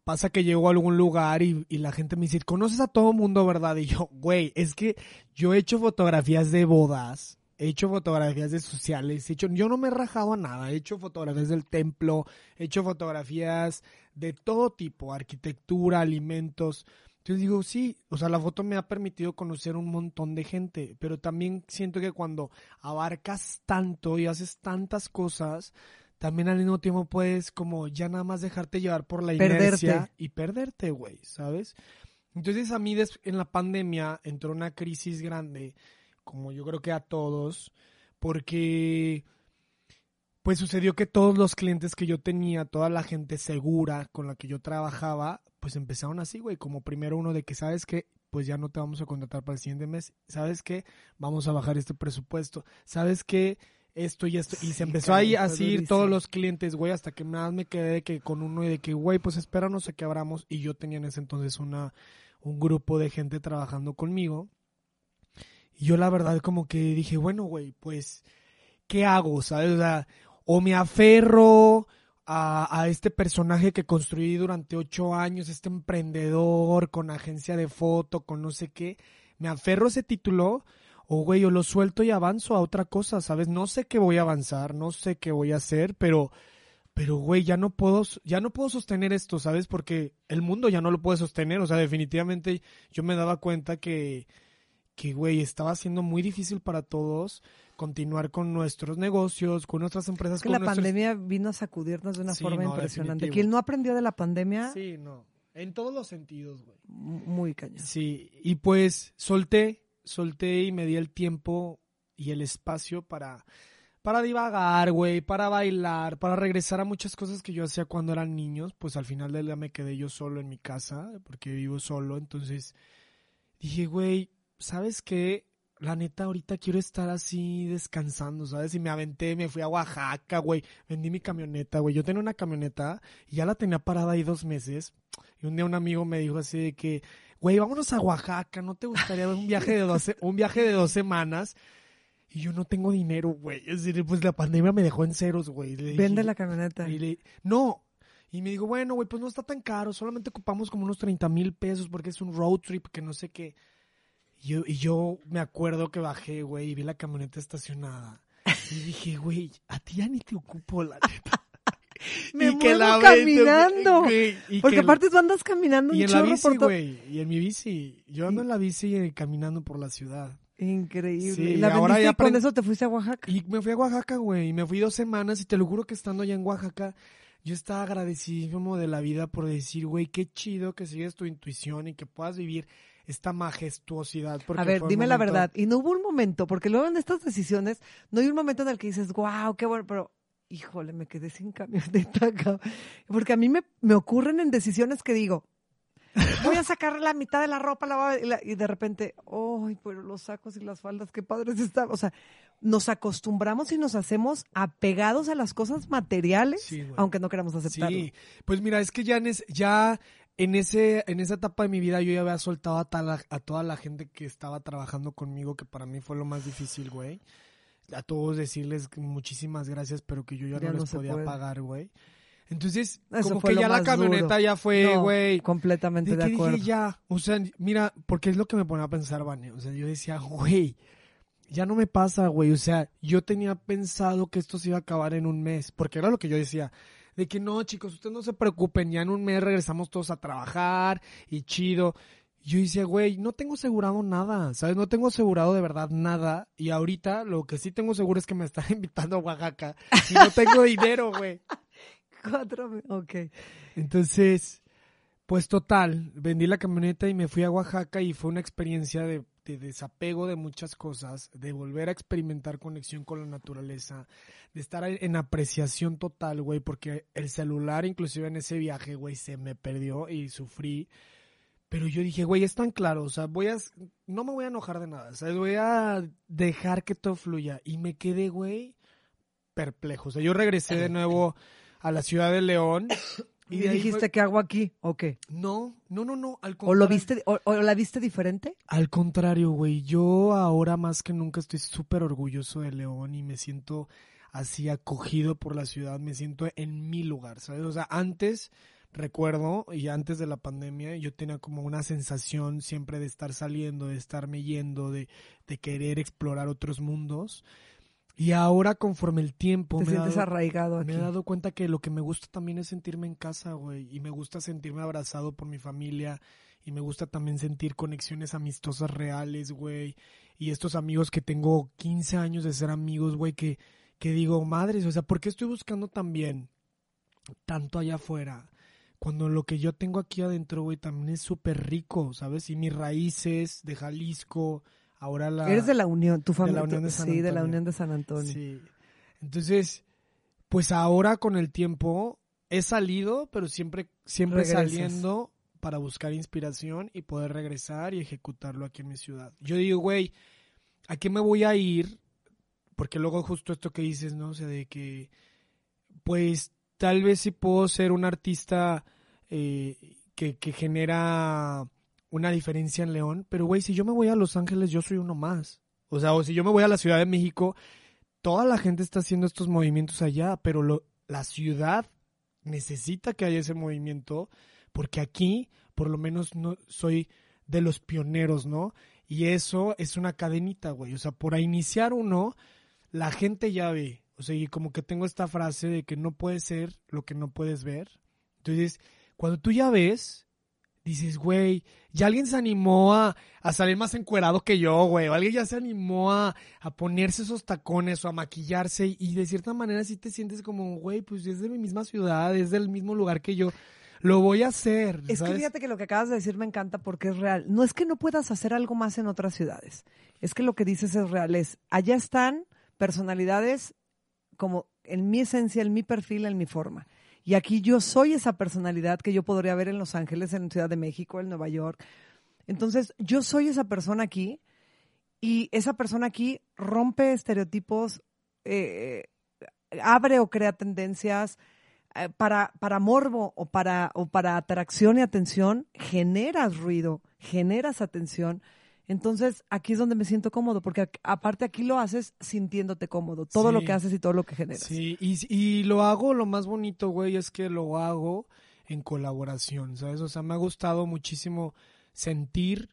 pasa que llego a algún lugar y, y, la gente me dice, conoces a todo mundo, ¿verdad? Y yo, güey, es que yo he hecho fotografías de bodas, he hecho fotografías de sociales, he hecho, yo no me he rajado a nada, he hecho fotografías del templo, he hecho fotografías de todo tipo, arquitectura, alimentos. Entonces digo, sí, o sea, la foto me ha permitido conocer un montón de gente, pero también siento que cuando abarcas tanto y haces tantas cosas, también al mismo tiempo puedes como ya nada más dejarte llevar por la inercia y perderte, güey, ¿sabes? Entonces a mí en la pandemia entró una crisis grande como yo creo que a todos, porque pues sucedió que todos los clientes que yo tenía, toda la gente segura con la que yo trabajaba, pues empezaron así, güey, como primero uno de que, ¿sabes que Pues ya no te vamos a contratar para el siguiente mes, ¿sabes qué? Vamos a bajar este presupuesto, ¿sabes qué? Esto y esto, y se empezó ahí a ir todos los clientes, güey, hasta que nada me quedé que con uno y de que, güey, pues espéranos a que abramos, y yo tenía en ese entonces una, un grupo de gente trabajando conmigo, y yo la verdad como que dije, bueno, güey, pues, ¿qué hago? ¿Sabes? O sea, o me aferro a, a, este personaje que construí durante ocho años, este emprendedor con agencia de foto, con no sé qué, me aferro a ese título, o güey, o lo suelto y avanzo a otra cosa, ¿sabes? No sé qué voy a avanzar, no sé qué voy a hacer, pero pero güey, ya no puedo ya no puedo sostener esto, ¿sabes? Porque el mundo ya no lo puede sostener, o sea, definitivamente yo me daba cuenta que que güey, estaba siendo muy difícil para todos continuar con nuestros negocios, con nuestras empresas. Es que con la nuestros- pandemia vino a sacudirnos de una Sí, forma no, impresionante. Quien no aprendió de la pandemia, Sí, no, en todos los sentidos, güey. muy cañón. Sí, y pues solté, solté y me di el tiempo y el espacio para, para divagar, güey, para bailar, para regresar a muchas cosas que yo hacía cuando eran niños. Pues al final del día me quedé yo solo en mi casa, porque vivo solo. Entonces dije, güey, ¿sabes qué? La neta, ahorita quiero estar así descansando, ¿sabes? Y me aventé, me fui a Oaxaca, güey. Vendí mi camioneta, güey. Yo tenía una camioneta y ya la tenía parada ahí dos meses. Y un día un amigo me dijo así de que, güey, vámonos a Oaxaca, ¿no te gustaría un viaje de dos, un viaje de dos semanas? Y yo no tengo dinero, güey. Es decir, pues la pandemia me dejó en ceros, güey. Vende la camioneta. y le- no. Y me dijo, bueno, güey, pues no está tan caro, solamente ocupamos como unos 30 mil pesos porque es un road trip que no sé qué. Y yo, y yo me acuerdo que bajé, güey, y vi la camioneta estacionada. Y dije, güey, a ti ya ni te ocupo la neta. Me Y que muevo la vendo, caminando. y Porque que- aparte tú andas caminando Y un en la bici, güey, y en mi bici. Yo ando en la bici y caminando por la ciudad. Increíble. Sí, y la ahora ya y con eso te fuiste a Oaxaca. Y me fui a Oaxaca, güey, y me fui dos semanas y te lo juro que estando allá en Oaxaca, yo estaba agradecidísimo de la vida por decir, güey, qué chido que sigues tu intuición y que puedas vivir esta majestuosidad. Porque A ver, dime la verdad. Y no hubo un momento, porque luego en estas decisiones no hay un momento en el que dices, wow, qué bueno, pero híjole, me quedé sin camioneta acá. Porque a mí me, me ocurren en decisiones que digo, voy a sacar la mitad de la ropa la la- y de repente, ay, pero los sacos y las faldas, qué padres están. O sea, nos acostumbramos y nos hacemos apegados a las cosas materiales, Sí, aunque no queramos aceptarlo. Sí, pues mira, es que ya ya en, ese, en esa etapa de mi vida yo ya había soltado a, tal- a toda la gente que estaba trabajando conmigo, que para mí fue lo más difícil, güey. A todos decirles muchísimas gracias, pero que yo ya, Ya no no les podía puede. pagar, güey. Entonces, Eso como que ya la camioneta duro. ya fue, No, güey. completamente De de, acuerdo. dije ya, o sea, mira, porque es lo que me ponía a pensar, Vane. O sea, yo decía, güey, ya no me pasa, güey. O sea, yo tenía pensado que esto se iba a acabar en un mes, porque era lo que yo decía. De que no, chicos, ustedes no se preocupen, ya en un mes regresamos todos a trabajar y chido. Yo decía, güey, no tengo asegurado nada, ¿sabes? No tengo asegurado de verdad nada. Y ahorita lo que sí tengo seguro es que me están invitando a Oaxaca y no tengo dinero, güey. Cuatro, ok. Entonces, pues total, vendí la camioneta y me fui a Oaxaca y fue una experiencia de, de desapego de muchas cosas, de volver a experimentar conexión con la naturaleza, de estar en apreciación total, güey, porque el celular inclusive en ese viaje, güey, se me perdió y sufrí. Pero yo dije, güey, es tan claro, o sea, voy a, no me voy a enojar de nada, ¿sabes? Voy a dejar que todo fluya. Y me quedé, güey, perplejo. O sea, yo regresé de nuevo a la ciudad de León. Y, dijiste, fue- ¿qué hago aquí? ¿O qué? No, no, no, no, al ¿O contrario. lo viste, o, o la viste diferente? Al contrario, güey, yo ahora más que nunca estoy súper orgulloso de León y me siento así acogido por la ciudad, me siento en mi lugar, ¿sabes? O sea, antes, recuerdo, y antes de la pandemia, yo tenía como una sensación siempre de estar saliendo, de estarme yendo, de, de querer explorar otros mundos. Y ahora, conforme el tiempo Te me he sientes dado- arraigado aquí. me he dado cuenta que lo que me gusta también es sentirme en casa, güey. Y me gusta sentirme abrazado por mi familia. Y me gusta también sentir conexiones amistosas reales, güey. Y estos amigos que tengo 15 años de ser amigos, güey, que, que digo, madres, o sea, ¿por qué estoy buscando también tanto allá afuera? Cuando lo que yo tengo aquí adentro, güey, también es súper rico, ¿sabes? Y mis raíces de Jalisco, ahora la... Eres de la Unión, tu de familia. la Unión de San sí, de la Antonio. Unión de San Antonio. Sí. Entonces, pues ahora con el tiempo he salido, pero siempre, siempre Regresas. saliendo para buscar inspiración y poder regresar y ejecutarlo aquí en mi ciudad. Yo digo, güey, ¿a qué me voy a ir? Porque luego justo esto que dices, ¿no? O sea, de que, pues tal vez sí puedo ser un artista eh, que, que genera una diferencia en León, pero güey, si yo me voy a Los Ángeles, yo soy uno más. O sea, o si yo me voy a la Ciudad de México, toda la gente está haciendo estos movimientos allá, pero lo- la ciudad necesita que haya ese movimiento, porque aquí, por lo menos, no soy de los pioneros, ¿no? Y eso es una cadenita, güey. O sea, por iniciar uno, la gente ya ve. O sea, y como que tengo esta frase de que no puedes ser lo que no puedes ver. Entonces, cuando tú ya ves, dices, güey, ya alguien se animó a, a, salir más encuerado que yo, güey. O alguien ya se animó a, a, ponerse esos tacones o a maquillarse. Y de cierta manera sí te sientes como, güey, pues es de mi misma ciudad, es del mismo lugar que yo. Lo voy a hacer. Es que fíjate que lo que acabas de decir me encanta porque es real. No es que no puedas hacer algo más en otras ciudades. Es que lo que dices es real. Es, allá están personalidades como en mi esencia, en mi perfil, en mi forma. Y aquí yo soy esa personalidad que yo podría ver en Los Ángeles, en Ciudad de México, en Nueva York. Entonces, yo soy esa persona aquí y esa persona aquí rompe estereotipos, eh, abre o crea tendencias eh, para, para morbo o para, o para atracción y atención, generas ruido, generas atención. Entonces, aquí es donde me siento cómodo, porque aparte aquí lo haces sintiéndote cómodo, todo lo que haces y todo lo que generas. Sí, y, y lo hago, lo más bonito, güey, es que lo hago en colaboración, ¿sabes? O sea, me ha gustado muchísimo sentir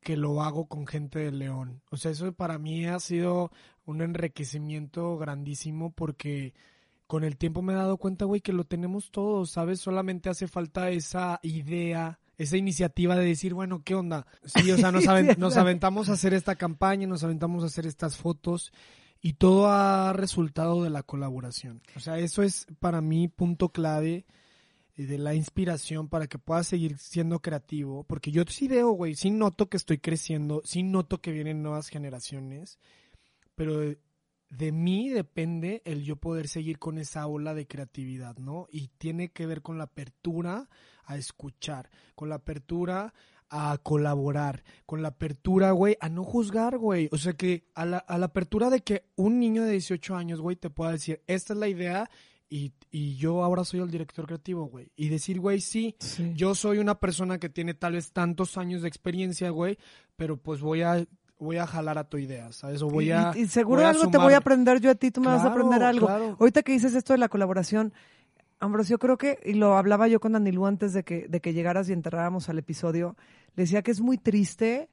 que lo hago con gente de León. O sea, eso para mí ha sido un enriquecimiento grandísimo porque con el tiempo me he dado cuenta, güey, que lo tenemos todos, ¿sabes? Solamente hace falta esa idea esa iniciativa de decir, bueno, ¿qué onda? Sí, o sea, nos, nos aventamos a hacer esta campaña, nos aventamos a hacer estas fotos y todo ha resultado de la colaboración. O sea, eso es para mí punto clave de la inspiración para que puedas seguir siendo creativo, porque yo sí veo, güey, sí noto que estoy creciendo, sí noto que vienen nuevas generaciones, pero de, mí depende el yo poder seguir con esa ola de creatividad, ¿no? Y tiene que ver con la apertura a escuchar, con la apertura a colaborar, con la apertura, güey, a no juzgar, güey. O sea que a la, a la apertura de que un niño de 18 años, güey, te pueda decir, esta es la idea y, y, yo ahora soy el director creativo, güey. Y decir, güey, sí, sí, yo soy una persona que tiene tal vez tantos años de experiencia, güey, pero pues voy a voy a jalar a tu idea, ¿sabes? O voy a. Y, seguro algo te voy a aprender yo a ti, tú me vas a aprender algo. Ahorita que dices esto de la colaboración, Ambrosio, creo que, y lo hablaba yo con Anilú antes de que, de que llegaras y enterráramos al episodio, le decía que es muy triste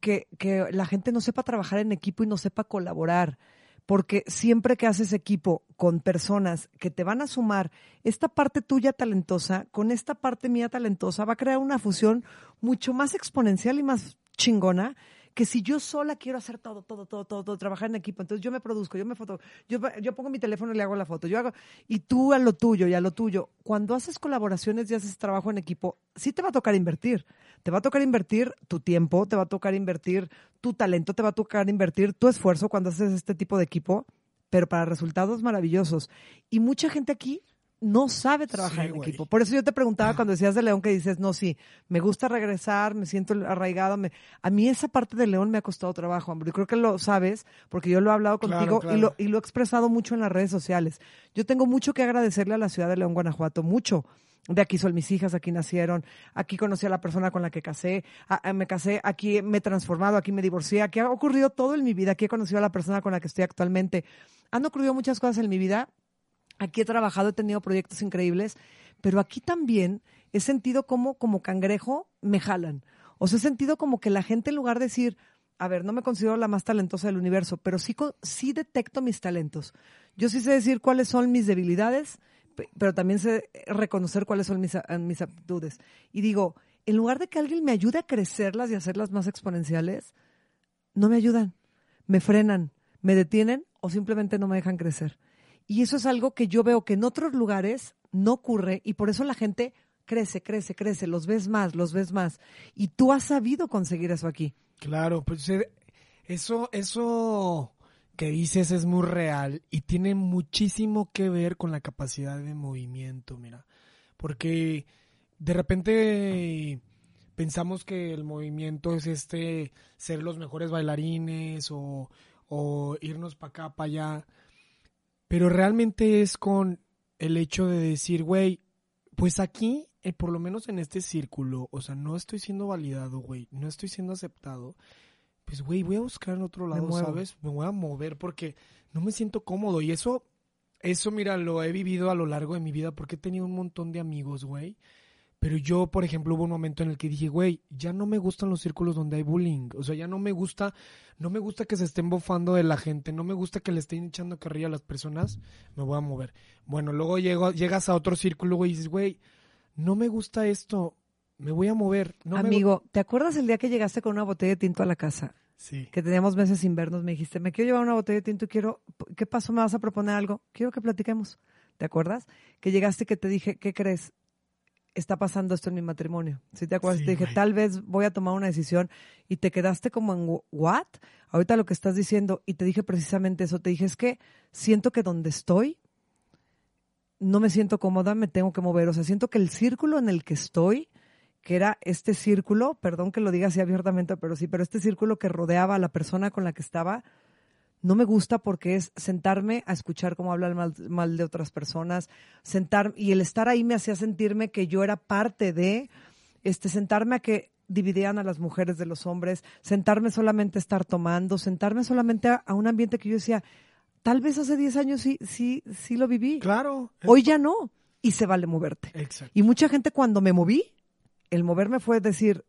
que, que la gente no sepa trabajar en equipo y no sepa colaborar porque siempre que haces equipo con personas que te van a sumar esta parte tuya talentosa con esta parte mía talentosa, va a crear una fusión mucho más exponencial y más chingona que si yo sola quiero hacer todo, todo, todo, todo, todo, trabajar en equipo, entonces yo me produzco, yo me foto, yo, yo pongo mi teléfono y le hago la foto, yo hago, y tú a lo tuyo y a lo tuyo. Cuando haces colaboraciones y haces trabajo en equipo, sí te va a tocar invertir. Te va a tocar invertir tu tiempo, te va a tocar invertir tu talento, te va a tocar invertir tu esfuerzo cuando haces este tipo de equipo, pero para resultados maravillosos. Y mucha gente aquí no sabe trabajar en equipo. Por eso yo te preguntaba cuando decías de León que dices, no, sí, me gusta regresar, me siento arraigado. A mí esa parte de León me ha costado trabajo, hombre. Yo creo que lo sabes porque yo lo he hablado contigo Y, lo, y lo he expresado mucho en las redes sociales. Yo tengo mucho que agradecerle a la ciudad de León, Guanajuato, mucho. De aquí son mis hijas, aquí nacieron, aquí conocí a la persona con la que casé, me casé, aquí me he transformado, aquí me divorcié, aquí ha ocurrido todo en mi vida, aquí he conocido a la persona con la que estoy actualmente. Han ocurrido muchas cosas en mi vida Aquí he trabajado, he tenido proyectos increíbles, pero aquí también he sentido como, como cangrejo, me jalan. O sea, he sentido como que la gente en lugar de decir, a ver, no me considero la más talentosa del universo, pero sí, sí detecto mis talentos. Yo sí sé decir cuáles son mis debilidades, pero también sé reconocer cuáles son mis, mis aptitudes. Y digo, en lugar de que alguien me ayude a crecerlas y hacerlas más exponenciales, no me ayudan, me frenan, me detienen o simplemente no me dejan crecer. Y eso es algo que yo veo que en otros lugares no ocurre y por eso la gente crece, crece, crece, los ves más, los ves más. Y tú has sabido conseguir eso aquí. Claro, pues eh, eso, eso que dices es muy real y tiene muchísimo que ver con la capacidad de movimiento, mira. Porque de repente pensamos que el movimiento es este ser los mejores bailarines o, o irnos para acá, para allá pero realmente es con el hecho de decir, güey, pues aquí, eh, por lo menos en este círculo, o sea, no estoy siendo validado, güey, no estoy siendo aceptado. Pues, güey, voy a buscar en otro lado, ¿sabes? Me voy a mover porque no me siento cómodo. Y eso, eso, mira, lo he vivido a lo largo de mi vida porque he tenido un montón de amigos, güey. Pero yo, por ejemplo, hubo un momento en el que dije, güey, ya no me gustan los círculos donde hay bullying. O sea, ya no me gusta, no me gusta que se estén bofando de la gente, no me gusta que le estén echando carrilla a las personas, me voy a mover. Bueno, luego llego, llegas a otro círculo, güey, y dices, güey, no me gusta esto, me voy a mover. No me Amigo, ¿te acuerdas el día que llegaste con una botella de tinto a la casa? Sí. Que teníamos meses sin vernos, me dijiste, me quiero llevar una botella de tinto y quiero, ¿qué pasó? ¿Me vas a proponer algo? Quiero que platiquemos. ¿Te acuerdas? Que llegaste y que te dije, ¿qué crees? Está pasando esto en mi matrimonio. ¿Sí te acuerdas? Sí, te dije, tal vez voy a tomar una decisión y te quedaste como en, ¿what? Ahorita lo que estás diciendo, y te dije precisamente eso, te dije, es que siento que donde estoy, no me siento cómoda, me tengo que mover. O sea, siento que el círculo en el que estoy, que era este círculo, perdón que lo diga así abiertamente, pero sí, pero este círculo que rodeaba a la persona con la que estaba, no me gusta porque es sentarme a escuchar cómo hablan mal, mal de otras personas, sentar y el estar ahí me hacía sentirme que yo era parte de, este, sentarme a que dividían a las mujeres de los hombres, sentarme solamente a estar tomando, sentarme solamente a, a un ambiente que yo decía, tal vez hace 10 años sí, sí, sí lo viví, Claro. hoy ya no, y se vale moverte. Exacto. Y mucha gente cuando me moví, el moverme fue decir,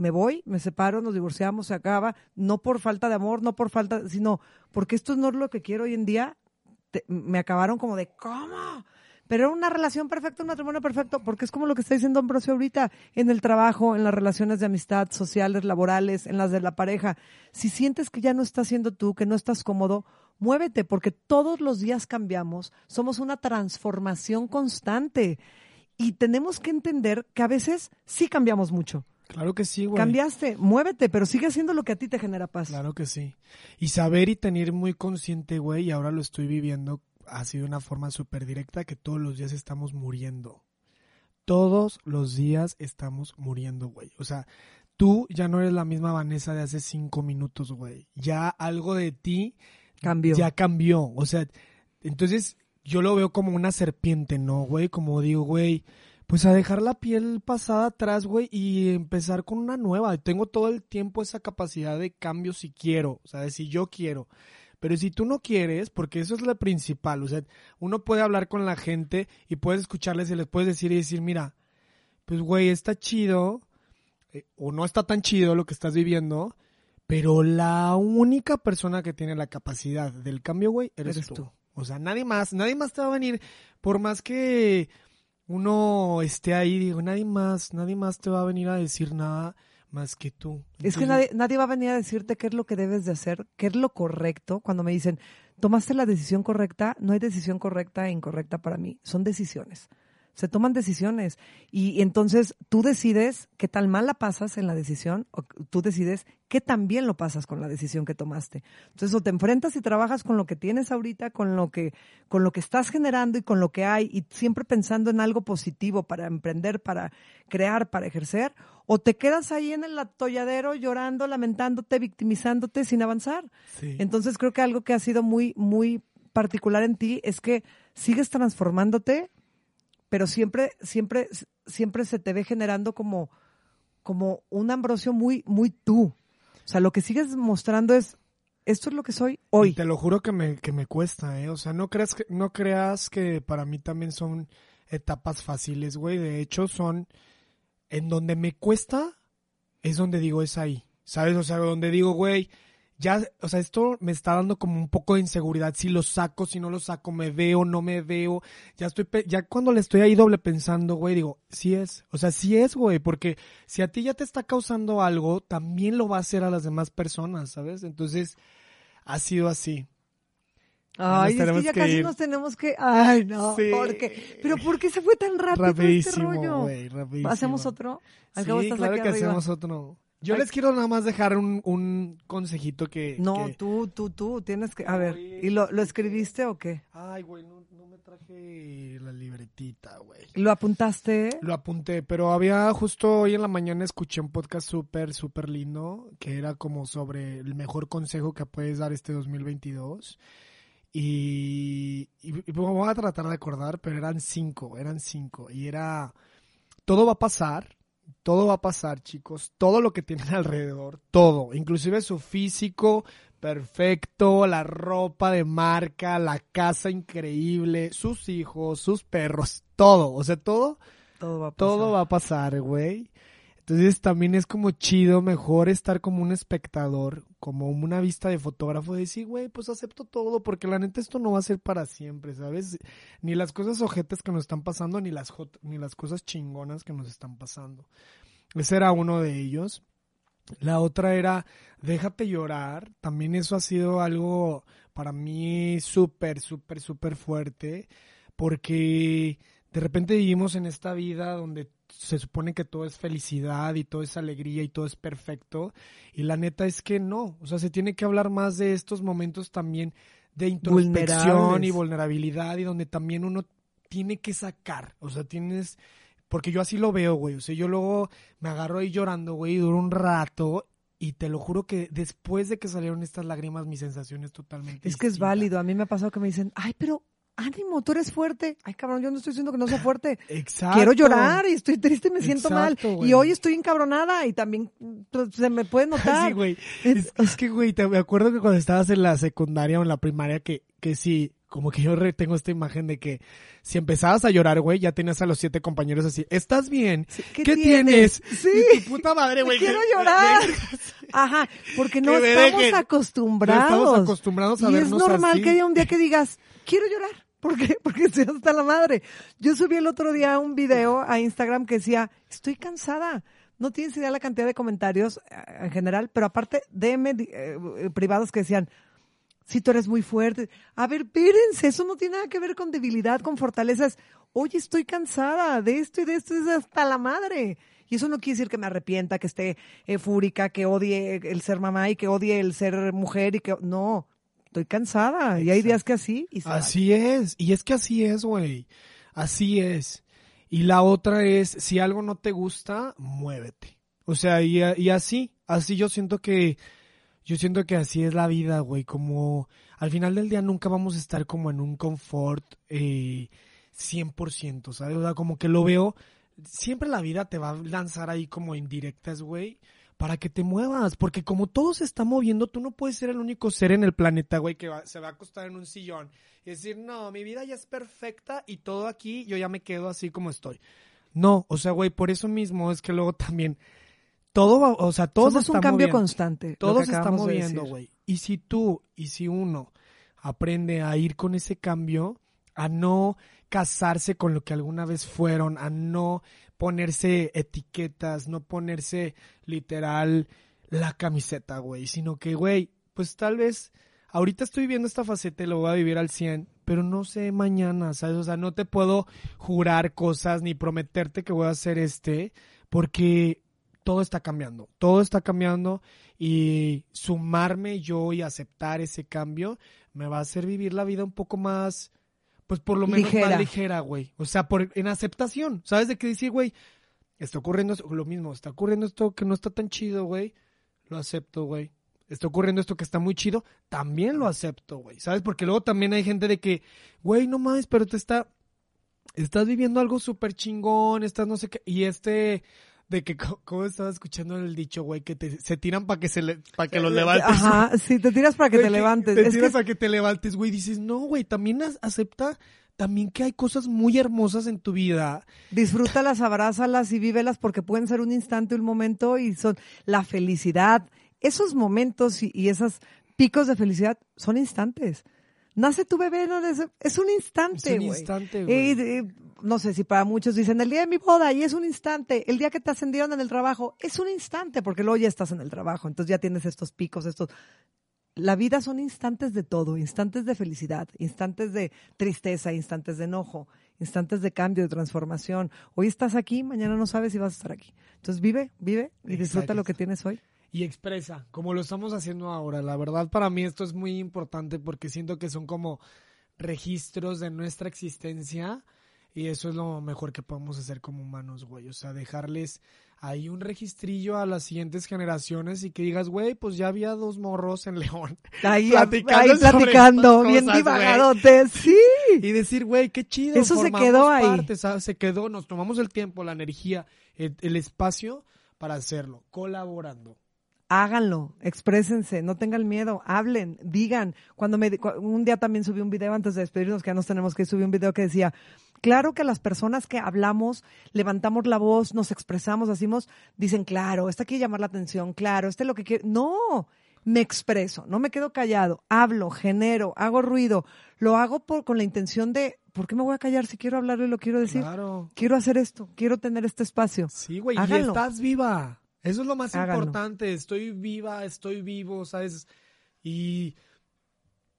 me voy, me separo, nos divorciamos, se acaba, no por falta de amor, no por falta, sino porque esto no es lo que quiero hoy en día. Me acabaron como de, ¿cómo? Pero era una relación perfecta, un matrimonio perfecto, porque es como lo que está diciendo Ambrosio ahorita, en el trabajo, en las relaciones de amistad, sociales, laborales, en las de la pareja. Si sientes que ya no estás siendo tú, que no estás cómodo, muévete, porque todos los días cambiamos, somos una transformación constante. Y tenemos que entender que a veces sí cambiamos mucho. Claro que sí, güey. Cambiaste, muévete, pero sigue haciendo lo que a ti te genera paz. Claro que sí. Y saber y tener muy consciente, güey, y ahora lo estoy viviendo así de una forma súper directa, que todos los días estamos muriendo. Todos los días estamos muriendo, güey. O sea, tú ya no eres la misma Vanessa de hace cinco minutos, güey. Ya algo de ti Cambió. ya cambió. O sea, entonces yo lo veo como una serpiente, ¿no, güey? Como digo, güey, pues a dejar la piel pasada atrás, güey, y empezar con una nueva. Tengo todo el tiempo esa capacidad de cambio si quiero, o sea, de si yo quiero. Pero si tú no quieres, porque eso es lo principal, o sea, uno puede hablar con la gente y puedes escucharles y les puedes decir y decir, mira, pues güey, está chido, eh, o no está tan chido lo que estás viviendo, pero la única persona que tiene la capacidad del cambio, güey, eres, Eres tú. tú. O sea, nadie más, nadie más te va a venir, por más que uno esté ahí, digo, nadie más, nadie más te va a venir a decir nada más que tú. Es que nadie, nadie va a venir a decirte qué es lo que debes de hacer, qué es lo correcto. Cuando me dicen, tomaste la decisión correcta, no hay decisión correcta e incorrecta para mí, son decisiones. Se toman decisiones y entonces tú decides qué tal mal la pasas en la decisión o tú decides qué tan bien lo pasas con la decisión que tomaste. Entonces o te enfrentas y trabajas con lo que tienes ahorita, con lo que con lo que estás generando y con lo que hay y siempre pensando en algo positivo para emprender, para crear, para ejercer, o te quedas ahí en el atolladero llorando, lamentándote, victimizándote sin avanzar. sí. Entonces creo que algo que ha sido muy, muy particular en ti es que sigues transformándote, pero siempre, siempre, siempre se te ve generando como, como un Ambrosio muy, muy tú. O sea, lo que sigues mostrando es, esto es lo que soy Y hoy. te lo juro que me, que me cuesta, ¿eh? O sea, no creas que, no creas que para mí también son etapas fáciles, güey. De hecho, son en donde me cuesta, es donde digo, es ahí. ¿Sabes? O sea, donde digo, güey, ya, o sea, esto me está dando como un poco de inseguridad. Si lo saco, si no lo saco, me veo, no me veo. Ya estoy, ya cuando le estoy ahí doble pensando, güey, digo, sí es. O sea, sí es, güey, porque si a ti ya te está causando algo, también lo va a hacer a las demás personas, ¿sabes? Entonces, ha sido así. Ay, es que ya que casi ir. nos tenemos que. Ay, no. Sí. ¿Por qué? Pero ¿por qué se fue tan rápido este rollo? rapidísimo. ¿Hacemos otro? Al cabo estás claro aquí que arriba. hacemos otro. Yo Ay. les quiero nada más dejar un, un consejito que... No, que- tú, tú, tú, tienes que... A ver, Oye. ¿y lo, lo escribiste o qué? Ay, güey, no, no me traje la libretita, güey. ¿Lo apuntaste? Lo apunté, pero había justo hoy en la mañana escuché un podcast súper, súper lindo que era como sobre el mejor consejo que puedes dar este 2022. Y, y, y me voy a tratar de acordar, pero eran cinco, eran cinco. Y era, todo va a pasar, todo va a pasar, chicos. Todo lo que tienen alrededor, todo. Inclusive su físico perfecto, la ropa de marca, la casa increíble, sus hijos, sus perros, todo. O sea, todo Todo va a pasar. Todo va a pasar, güey. Entonces también es como chido, mejor estar como un espectador, como una vista de fotógrafo, de decir, güey, pues acepto todo, porque la neta esto no va a ser para siempre, ¿sabes? Ni las cosas ojetes que nos están pasando, ni las, ni las cosas chingonas que nos están pasando. Ese era uno de ellos. La otra era, déjate llorar. También eso ha sido algo para mí súper, súper, súper fuerte, porque de repente vivimos en esta vida donde se supone que todo es felicidad y todo es alegría y todo es perfecto. Y la neta es que no. O sea, se tiene que hablar más de estos momentos también de introspección y vulnerabilidad y donde también uno tiene que sacar. O sea, tienes... Porque yo así lo veo, güey. O sea, yo luego me agarro ahí llorando, güey, y duro un rato. Y te lo juro que después de que salieron estas lágrimas, mi sensación es totalmente Es que es válido. A mí me ha pasado que me dicen, ay, pero ánimo, tú eres fuerte. Ay, cabrón, yo no estoy diciendo que no sea fuerte. Exacto. Quiero llorar y estoy triste y me siento Exacto, mal. güey. Y hoy estoy encabronada y también pues, se me puede notar. Sí, güey. Es- que, güey, te, me acuerdo que cuando estabas en la secundaria o en la primaria, que, que sí, como que yo tengo esta imagen de que si empezabas a llorar, güey, ya tenías a los siete compañeros así, ¿estás bien? Sí, ¿Qué, ¿qué tienes? tienes? Sí. Tu puta madre, güey. Quiero que- llorar. que- Ajá, porque no estamos acostumbrados. No estamos acostumbrados a y es normal así. que haya un día que digas, quiero llorar. ¿Por qué? Porque estoy hasta la madre. Yo subí el otro día un video a Instagram que decía, estoy cansada. No tienes idea la cantidad de comentarios eh, en general, pero aparte DM eh, eh, privados que decían, si tú eres muy fuerte. A ver, espérense, eso no tiene nada que ver con debilidad, con fortalezas. Oye, estoy cansada de esto y de esto, es hasta la madre. Y eso no quiere decir que me arrepienta, que esté eh, que odie el ser mamá y que odie el ser mujer y que... No, estoy cansada. Y hay días que así y se vale. Así es. Y es que así es, güey. Así es. Y la otra es, si algo no te gusta, muévete. O sea, y, y así, así yo siento que, yo siento que así es la vida, güey. Como al final del día nunca vamos a estar como en un confort eh, 100%, ¿sabes? O sea, como que lo veo, siempre la vida te va a lanzar ahí como indirectas, güey. Para que te muevas, porque como todo se está moviendo, tú no puedes ser el único ser en el planeta, güey, que va- se va a acostar en un sillón y decir, no, mi vida ya es perfecta y todo aquí, yo ya me quedo así como estoy. No, o sea, güey, por eso mismo es que luego también todo va, o sea, todo se un cambio moviendo. constante. Todo se está moviendo, güey. Y si tú y si uno aprende a ir con ese cambio, a no casarse con lo que alguna vez fueron, a no ponerse etiquetas, no ponerse literal la camiseta, güey, sino que, güey, pues tal vez ahorita estoy viviendo esta faceta y lo voy a vivir al 100, pero no sé mañana, ¿sabes? O sea, no te puedo jurar cosas ni prometerte que voy a hacer este, porque todo está cambiando, todo está cambiando y sumarme yo y aceptar ese cambio me va a hacer vivir la vida un poco más, pues por lo menos Ligera. más ligera, güey. O sea, por, en aceptación, ¿sabes? De que decir, güey, está ocurriendo lo mismo, está ocurriendo esto que no está tan chido, güey, lo acepto, güey. Está ocurriendo esto que está muy chido, también lo acepto, güey. ¿Sabes? Porque luego también hay gente de que, güey, no mames, pero te está, estás viviendo algo súper chingón, estás no sé qué, y este, de que, ¿cómo estaba escuchando el dicho, güey? Que te, se tiran para que se le, para que los levantes. Ajá, sí, te tiras para que te levantes. Te tiras a que te levantes, güey. Dices, no, güey, también acepta también que hay cosas muy hermosas en tu vida. Disfrútalas, abrázalas y vívelas porque pueden ser un instante, un momento y son la felicidad. Esos momentos y, y esos picos de felicidad son instantes. Nace tu bebé, no es, es un instante, Es un güey. instante, Y, güey. no sé si para muchos dicen el día de mi boda y es un instante, el día que te ascendieron en el trabajo es un instante porque luego ya estás en el trabajo, entonces ya tienes estos picos, estos la vida son instantes de todo, instantes de felicidad, instantes de tristeza, instantes de enojo, instantes de cambio, de transformación. Hoy estás aquí, mañana no sabes si vas a estar aquí. Entonces vive, vive y disfruta Exacto. lo que tienes hoy. Y expresa, como lo estamos haciendo ahora. La verdad, para mí esto es muy importante porque siento que son como registros de nuestra existencia y eso es lo mejor que podemos hacer como humanos, güey. O sea, dejarles ahí un registrillo a las siguientes generaciones y que digas, güey, pues ya había dos morros en León. Ahí Platicando ahí platicando, estas bien cosas, divagadotes, sí. Y decir, güey, qué chido. Eso se quedó ahí. parte. Se quedó, nos tomamos el tiempo, la energía, el, el espacio para hacerlo, colaborando. Háganlo, exprésense, no tengan miedo, hablen, digan. Cuando me, un día también subí un video antes de despedirnos, que ya nos tenemos que subir un video que decía, Claro que las personas que hablamos, levantamos la voz, nos expresamos, hacemos, dicen, claro, esta quiere llamar la atención, claro, este es lo que quiere. No, me expreso, no me quedo callado, hablo, genero, hago ruido, lo hago por, con la intención de, ¿por qué me voy a callar si quiero hablarlo y lo quiero decir? Claro. Quiero hacer esto, quiero tener este espacio. Sí, güey, y estás viva. Eso es lo más Háganlo. importante. Estoy viva, estoy vivo, ¿sabes? Y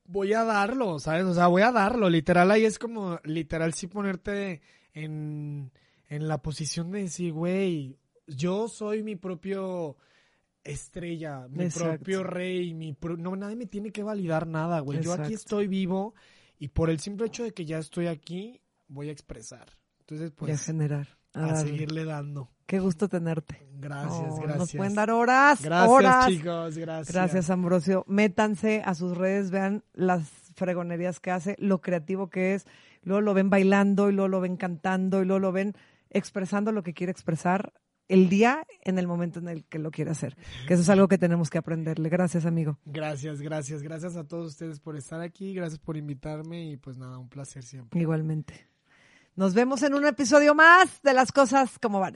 voy a darlo, ¿sabes? O sea, voy a darlo. Literal, ahí es como, literal, sí ponerte en, en la posición de decir, güey, yo soy mi propio estrella, mi Exacto. propio rey, mi pro- no, nadie me tiene que validar nada, güey. Yo aquí estoy vivo y por el simple hecho de que ya estoy aquí, voy a expresar. Entonces, y a pues, generar. a seguirle dando. Qué gusto tenerte. Gracias, Oh, gracias. Nos pueden dar horas, Gracias, horas. chicos, gracias. Gracias, Ambrosio. Métanse a sus redes, vean las fregonerías que hace, lo creativo que es. Luego lo ven bailando y luego lo ven cantando y luego lo ven expresando lo que quiere expresar el día en el momento en el que lo quiere hacer. Que eso es algo que tenemos que aprenderle. Gracias, amigo. Gracias, gracias, gracias a todos ustedes por estar aquí, gracias por invitarme y pues nada, un placer siempre. Igualmente. Nos vemos en un episodio más de las cosas como van.